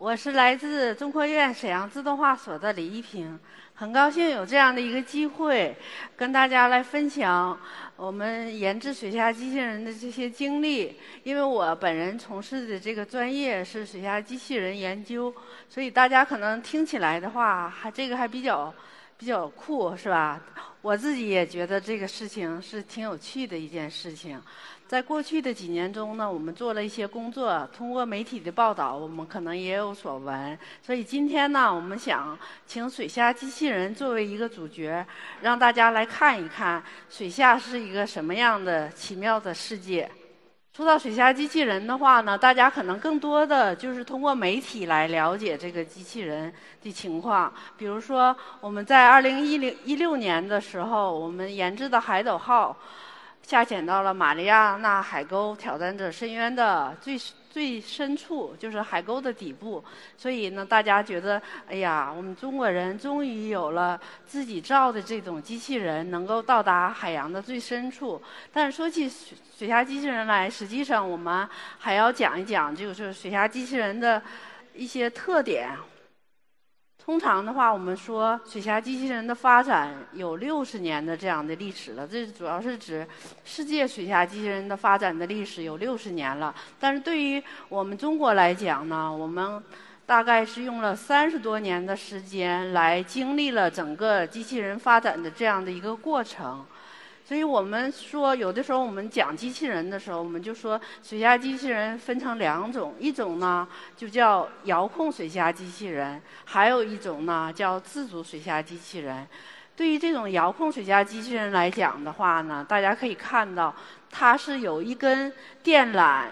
我是来自中科院沈阳自动化所的李一平，很高兴有这样的一个机会，跟大家来分享我们研制水下机器人的这些经历。因为我本人从事的这个专业是水下机器人研究，所以大家可能听起来的话，还这个还比较比较酷，是吧？我自己也觉得这个事情是挺有趣的一件事情。在过去的几年中呢，我们做了一些工作，通过媒体的报道，我们可能也有所闻。所以今天呢，我们想请水下机器人作为一个主角，让大家来看一看水下是一个什么样的奇妙的世界。说到水下机器人的话呢，大家可能更多的就是通过媒体来了解这个机器人的情况。比如说，我们在二零一零一六年的时候，我们研制的海斗号。下潜到了马里亚纳海沟挑战者深渊的最最深处，就是海沟的底部。所以呢，大家觉得，哎呀，我们中国人终于有了自己造的这种机器人，能够到达海洋的最深处。但是说起水水下机器人来，实际上我们还要讲一讲，就是水下机器人的一些特点。通常的话，我们说水下机器人的发展有六十年的这样的历史了。这主要是指世界水下机器人的发展的历史有六十年了。但是对于我们中国来讲呢，我们大概是用了三十多年的时间来经历了整个机器人发展的这样的一个过程。所以我们说，有的时候我们讲机器人的时候，我们就说水下机器人分成两种，一种呢就叫遥控水下机器人，还有一种呢叫自主水下机器人。对于这种遥控水下机器人来讲的话呢，大家可以看到，它是有一根电缆，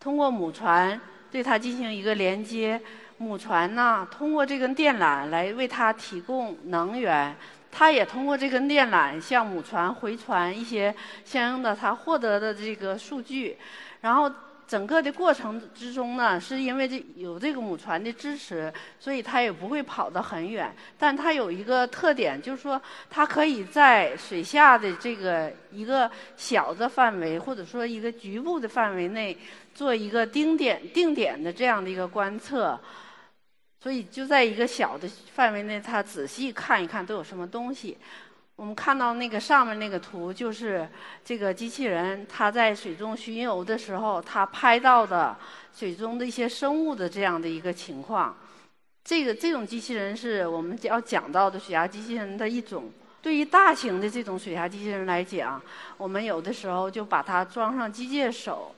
通过母船对它进行一个连接，母船呢通过这根电缆来为它提供能源。它也通过这根电缆向母船回传一些相应的它获得的这个数据，然后整个的过程之中呢，是因为这有这个母船的支持，所以它也不会跑得很远。但它有一个特点，就是说它可以在水下的这个一个小的范围，或者说一个局部的范围内，做一个定点定点的这样的一个观测。所以就在一个小的范围内，他仔细看一看都有什么东西。我们看到那个上面那个图，就是这个机器人它在水中巡游的时候，它拍到的水中的一些生物的这样的一个情况。这个这种机器人是我们要讲到的水下机器人的一种。对于大型的这种水下机器人来讲，我们有的时候就把它装上机械手。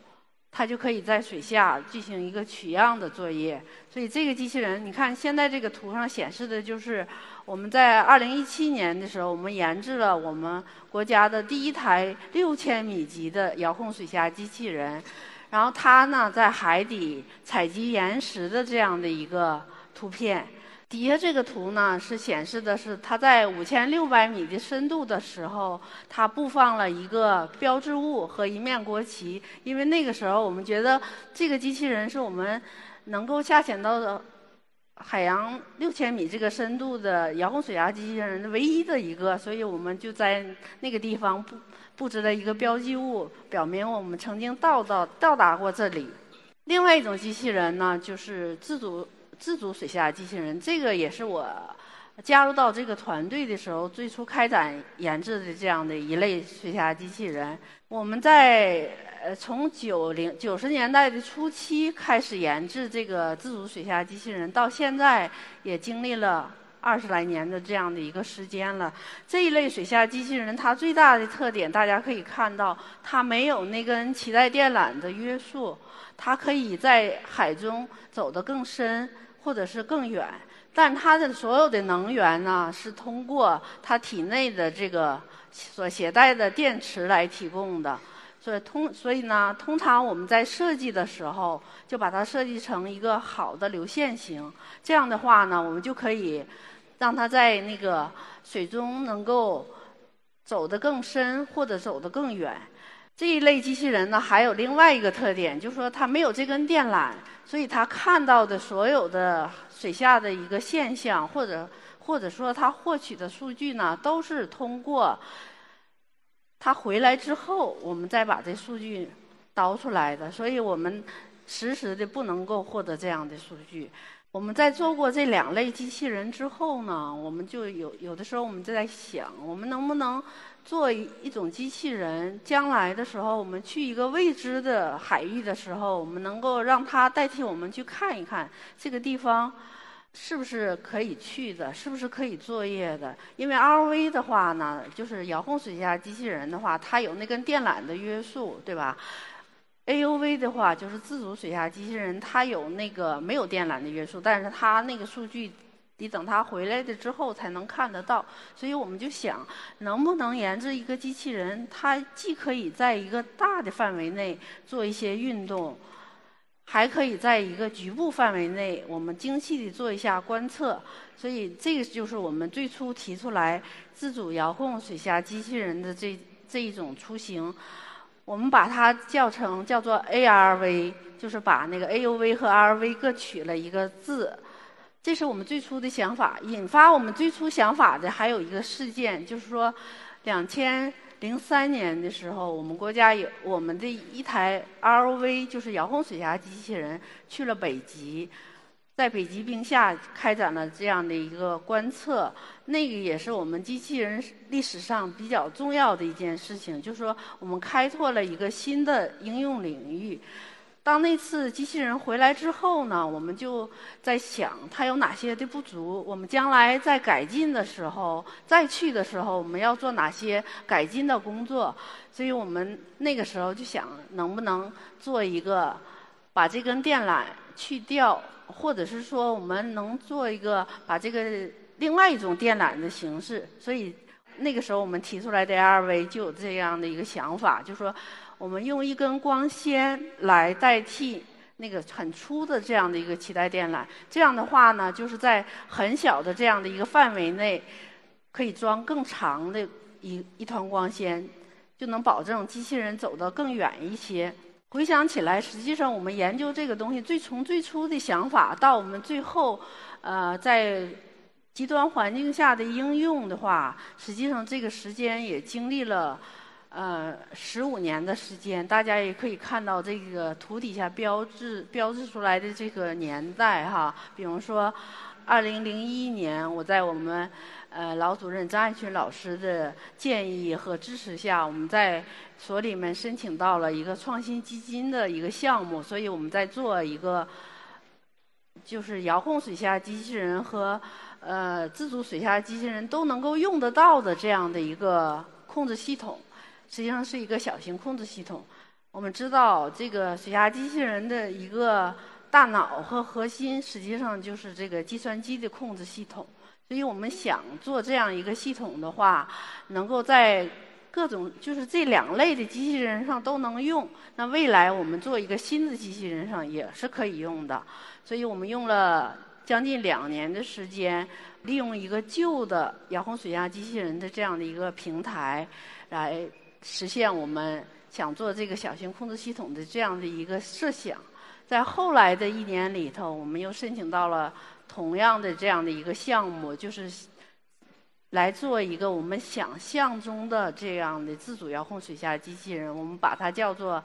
它就可以在水下进行一个取样的作业，所以这个机器人，你看现在这个图上显示的就是我们在二零一七年的时候，我们研制了我们国家的第一台六千米级的遥控水下机器人，然后它呢在海底采集岩石的这样的一个图片。底下这个图呢，是显示的是它在五千六百米的深度的时候，它布放了一个标志物和一面国旗。因为那个时候，我们觉得这个机器人是我们能够下潜到的海洋六千米这个深度的遥控水下机器人的唯一的一个，所以我们就在那个地方布布置了一个标记物，表明我们曾经到到到达过这里。另外一种机器人呢，就是自主。自主水下机器人，这个也是我加入到这个团队的时候最初开展研制的这样的一类水下机器人。我们在呃从九零九十年代的初期开始研制这个自主水下机器人，到现在也经历了二十来年的这样的一个时间了。这一类水下机器人，它最大的特点，大家可以看到，它没有那根脐带电缆的约束，它可以在海中走得更深。或者是更远，但它的所有的能源呢，是通过它体内的这个所携带的电池来提供的。所以通所以呢，通常我们在设计的时候就把它设计成一个好的流线型。这样的话呢，我们就可以让它在那个水中能够走得更深或者走得更远。这一类机器人呢，还有另外一个特点，就是说它没有这根电缆，所以它看到的所有的水下的一个现象，或者或者说它获取的数据呢，都是通过它回来之后，我们再把这数据导出来的。所以我们实时的不能够获得这样的数据。我们在做过这两类机器人之后呢，我们就有有的时候我们就在想，我们能不能做一种机器人？将来的时候，我们去一个未知的海域的时候，我们能够让它代替我们去看一看这个地方是不是可以去的，是不是可以作业的？因为 R V 的话呢，就是遥控水下机器人的话，它有那根电缆的约束，对吧？AUV 的话，就是自主水下机器人，它有那个没有电缆的约束，但是它那个数据得等它回来的之后才能看得到。所以我们就想，能不能研制一个机器人，它既可以在一个大的范围内做一些运动，还可以在一个局部范围内，我们精细的做一下观测。所以这个就是我们最初提出来自主遥控水下机器人的这这一种雏形。我们把它叫成叫做 ARV，就是把那个 AUV 和 RV 各取了一个字。这是我们最初的想法。引发我们最初想法的还有一个事件，就是说，两千零三年的时候，我们国家有我们的一台 ROV，就是遥控水下机器人去了北极。在北极冰下开展了这样的一个观测，那个也是我们机器人历史上比较重要的一件事情，就是说我们开拓了一个新的应用领域。当那次机器人回来之后呢，我们就在想它有哪些的不足，我们将来在改进的时候，再去的时候我们要做哪些改进的工作。所以我们那个时候就想，能不能做一个把这根电缆去掉。或者是说，我们能做一个把这个另外一种电缆的形式，所以那个时候我们提出来的 LV 就有这样的一个想法，就是说我们用一根光纤来代替那个很粗的这样的一个脐带电缆，这样的话呢，就是在很小的这样的一个范围内，可以装更长的一一团光纤，就能保证机器人走得更远一些。回想起来，实际上我们研究这个东西，最从最初的想法到我们最后，呃，在极端环境下的应用的话，实际上这个时间也经历了呃十五年的时间。大家也可以看到这个图底下标志标志出来的这个年代哈，比如说二零零一年，我在我们。呃，老主任张爱群老师的建议和支持下，我们在所里面申请到了一个创新基金的一个项目，所以我们在做一个就是遥控水下机器人和呃自主水下机器人都能够用得到的这样的一个控制系统，实际上是一个小型控制系统。我们知道，这个水下机器人的一个大脑和核心，实际上就是这个计算机的控制系统。所以我们想做这样一个系统的话，能够在各种就是这两类的机器人上都能用。那未来我们做一个新的机器人上也是可以用的。所以我们用了将近两年的时间，利用一个旧的遥控水下机器人的这样的一个平台，来实现我们想做这个小型控制系统的这样的一个设想。在后来的一年里头，我们又申请到了。同样的这样的一个项目，就是来做一个我们想象中的这样的自主遥控水下机器人，我们把它叫做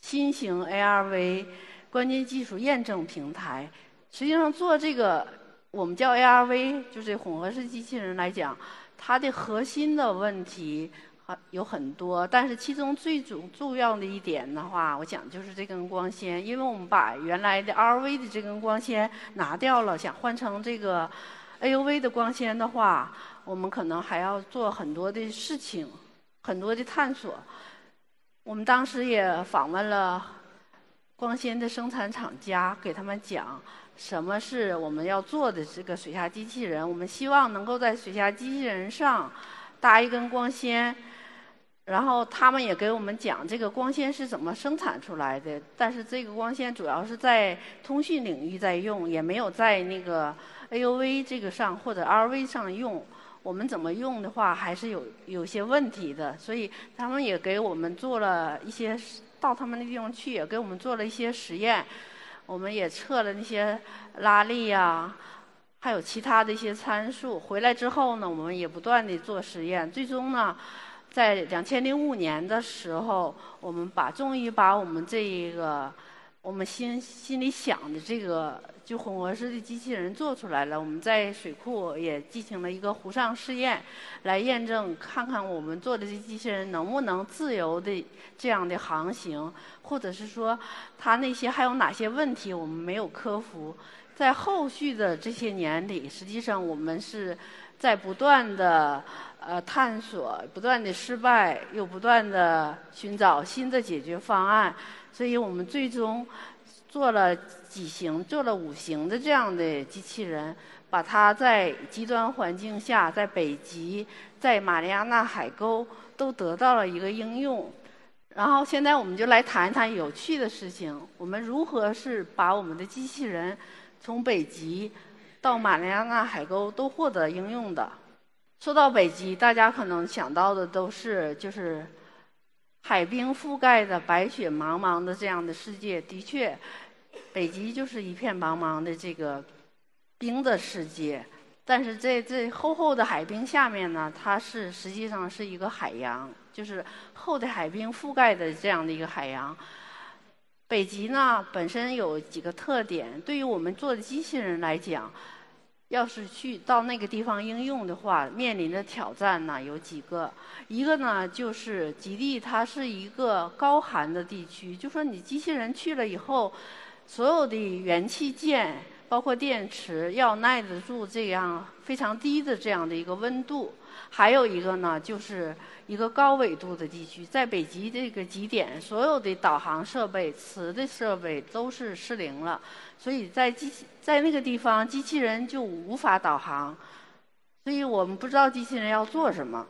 新型 ARV 关键技术验证平台。实际上做这个我们叫 ARV，就是混合式机器人来讲，它的核心的问题。有很多，但是其中最主重要的一点的话，我讲就是这根光纤，因为我们把原来的 RV 的这根光纤拿掉了，想换成这个 AUV 的光纤的话，我们可能还要做很多的事情，很多的探索。我们当时也访问了光纤的生产厂家，给他们讲什么是我们要做的这个水下机器人，我们希望能够在水下机器人上搭一根光纤。然后他们也给我们讲这个光纤是怎么生产出来的，但是这个光纤主要是在通讯领域在用，也没有在那个 AUV 这个上或者 RV 上用。我们怎么用的话，还是有有些问题的，所以他们也给我们做了一些，到他们那地方去也给我们做了一些实验，我们也测了那些拉力呀，还有其他的一些参数。回来之后呢，我们也不断的做实验，最终呢，在两千零五年的时候，我们把终于把我们这一个我们心心里想的这个。就混合式的机器人做出来了，我们在水库也进行了一个湖上试验，来验证看看我们做的这机器人能不能自由的这样的航行，或者是说它那些还有哪些问题我们没有克服。在后续的这些年里，实际上我们是在不断的呃探索，不断的失败，又不断的寻找新的解决方案，所以我们最终。做了几型，做了五型的这样的机器人，把它在极端环境下，在北极，在马里亚纳海沟都得到了一个应用。然后现在我们就来谈一谈有趣的事情，我们如何是把我们的机器人从北极到马里亚纳海沟都获得应用的。说到北极，大家可能想到的都是就是。海冰覆盖的白雪茫茫的这样的世界，的确，北极就是一片茫茫的这个冰的世界。但是在这厚厚的海冰下面呢，它是实际上是一个海洋，就是厚的海冰覆盖的这样的一个海洋。北极呢本身有几个特点，对于我们做的机器人来讲。要是去到那个地方应用的话，面临的挑战呢有几个。一个呢就是极地，它是一个高寒的地区，就说你机器人去了以后，所有的元器件，包括电池，要耐得住这样非常低的这样的一个温度。还有一个呢，就是一个高纬度的地区，在北极这个极点，所有的导航设备、磁的设备都是失灵了，所以在机器在那个地方，机器人就无法导航，所以我们不知道机器人要做什么。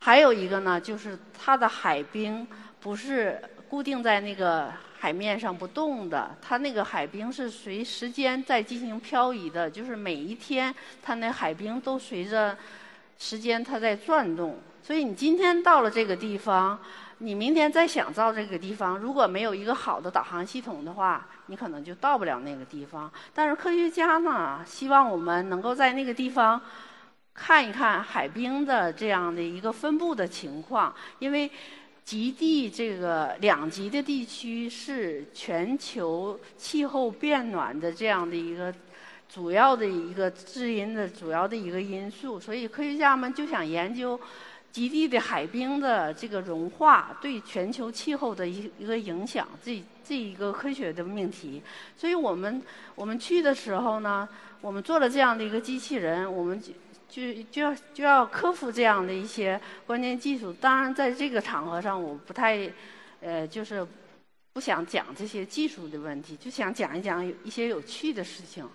还有一个呢，就是它的海冰不是固定在那个海面上不动的，它那个海冰是随时间在进行漂移的，就是每一天它那海冰都随着。时间它在转动，所以你今天到了这个地方，你明天再想到这个地方，如果没有一个好的导航系统的话，你可能就到不了那个地方。但是科学家呢，希望我们能够在那个地方看一看海冰的这样的一个分布的情况，因为极地这个两极的地区是全球气候变暖的这样的一个。主要的一个知因的主要的一个因素，所以科学家们就想研究极地的海冰的这个融化对全球气候的一一个影响，这这一个科学的命题。所以我们我们去的时候呢，我们做了这样的一个机器人，我们就就要就要克服这样的一些关键技术。当然，在这个场合上，我不太呃，就是不想讲这些技术的问题，就想讲一讲一些有趣的事情。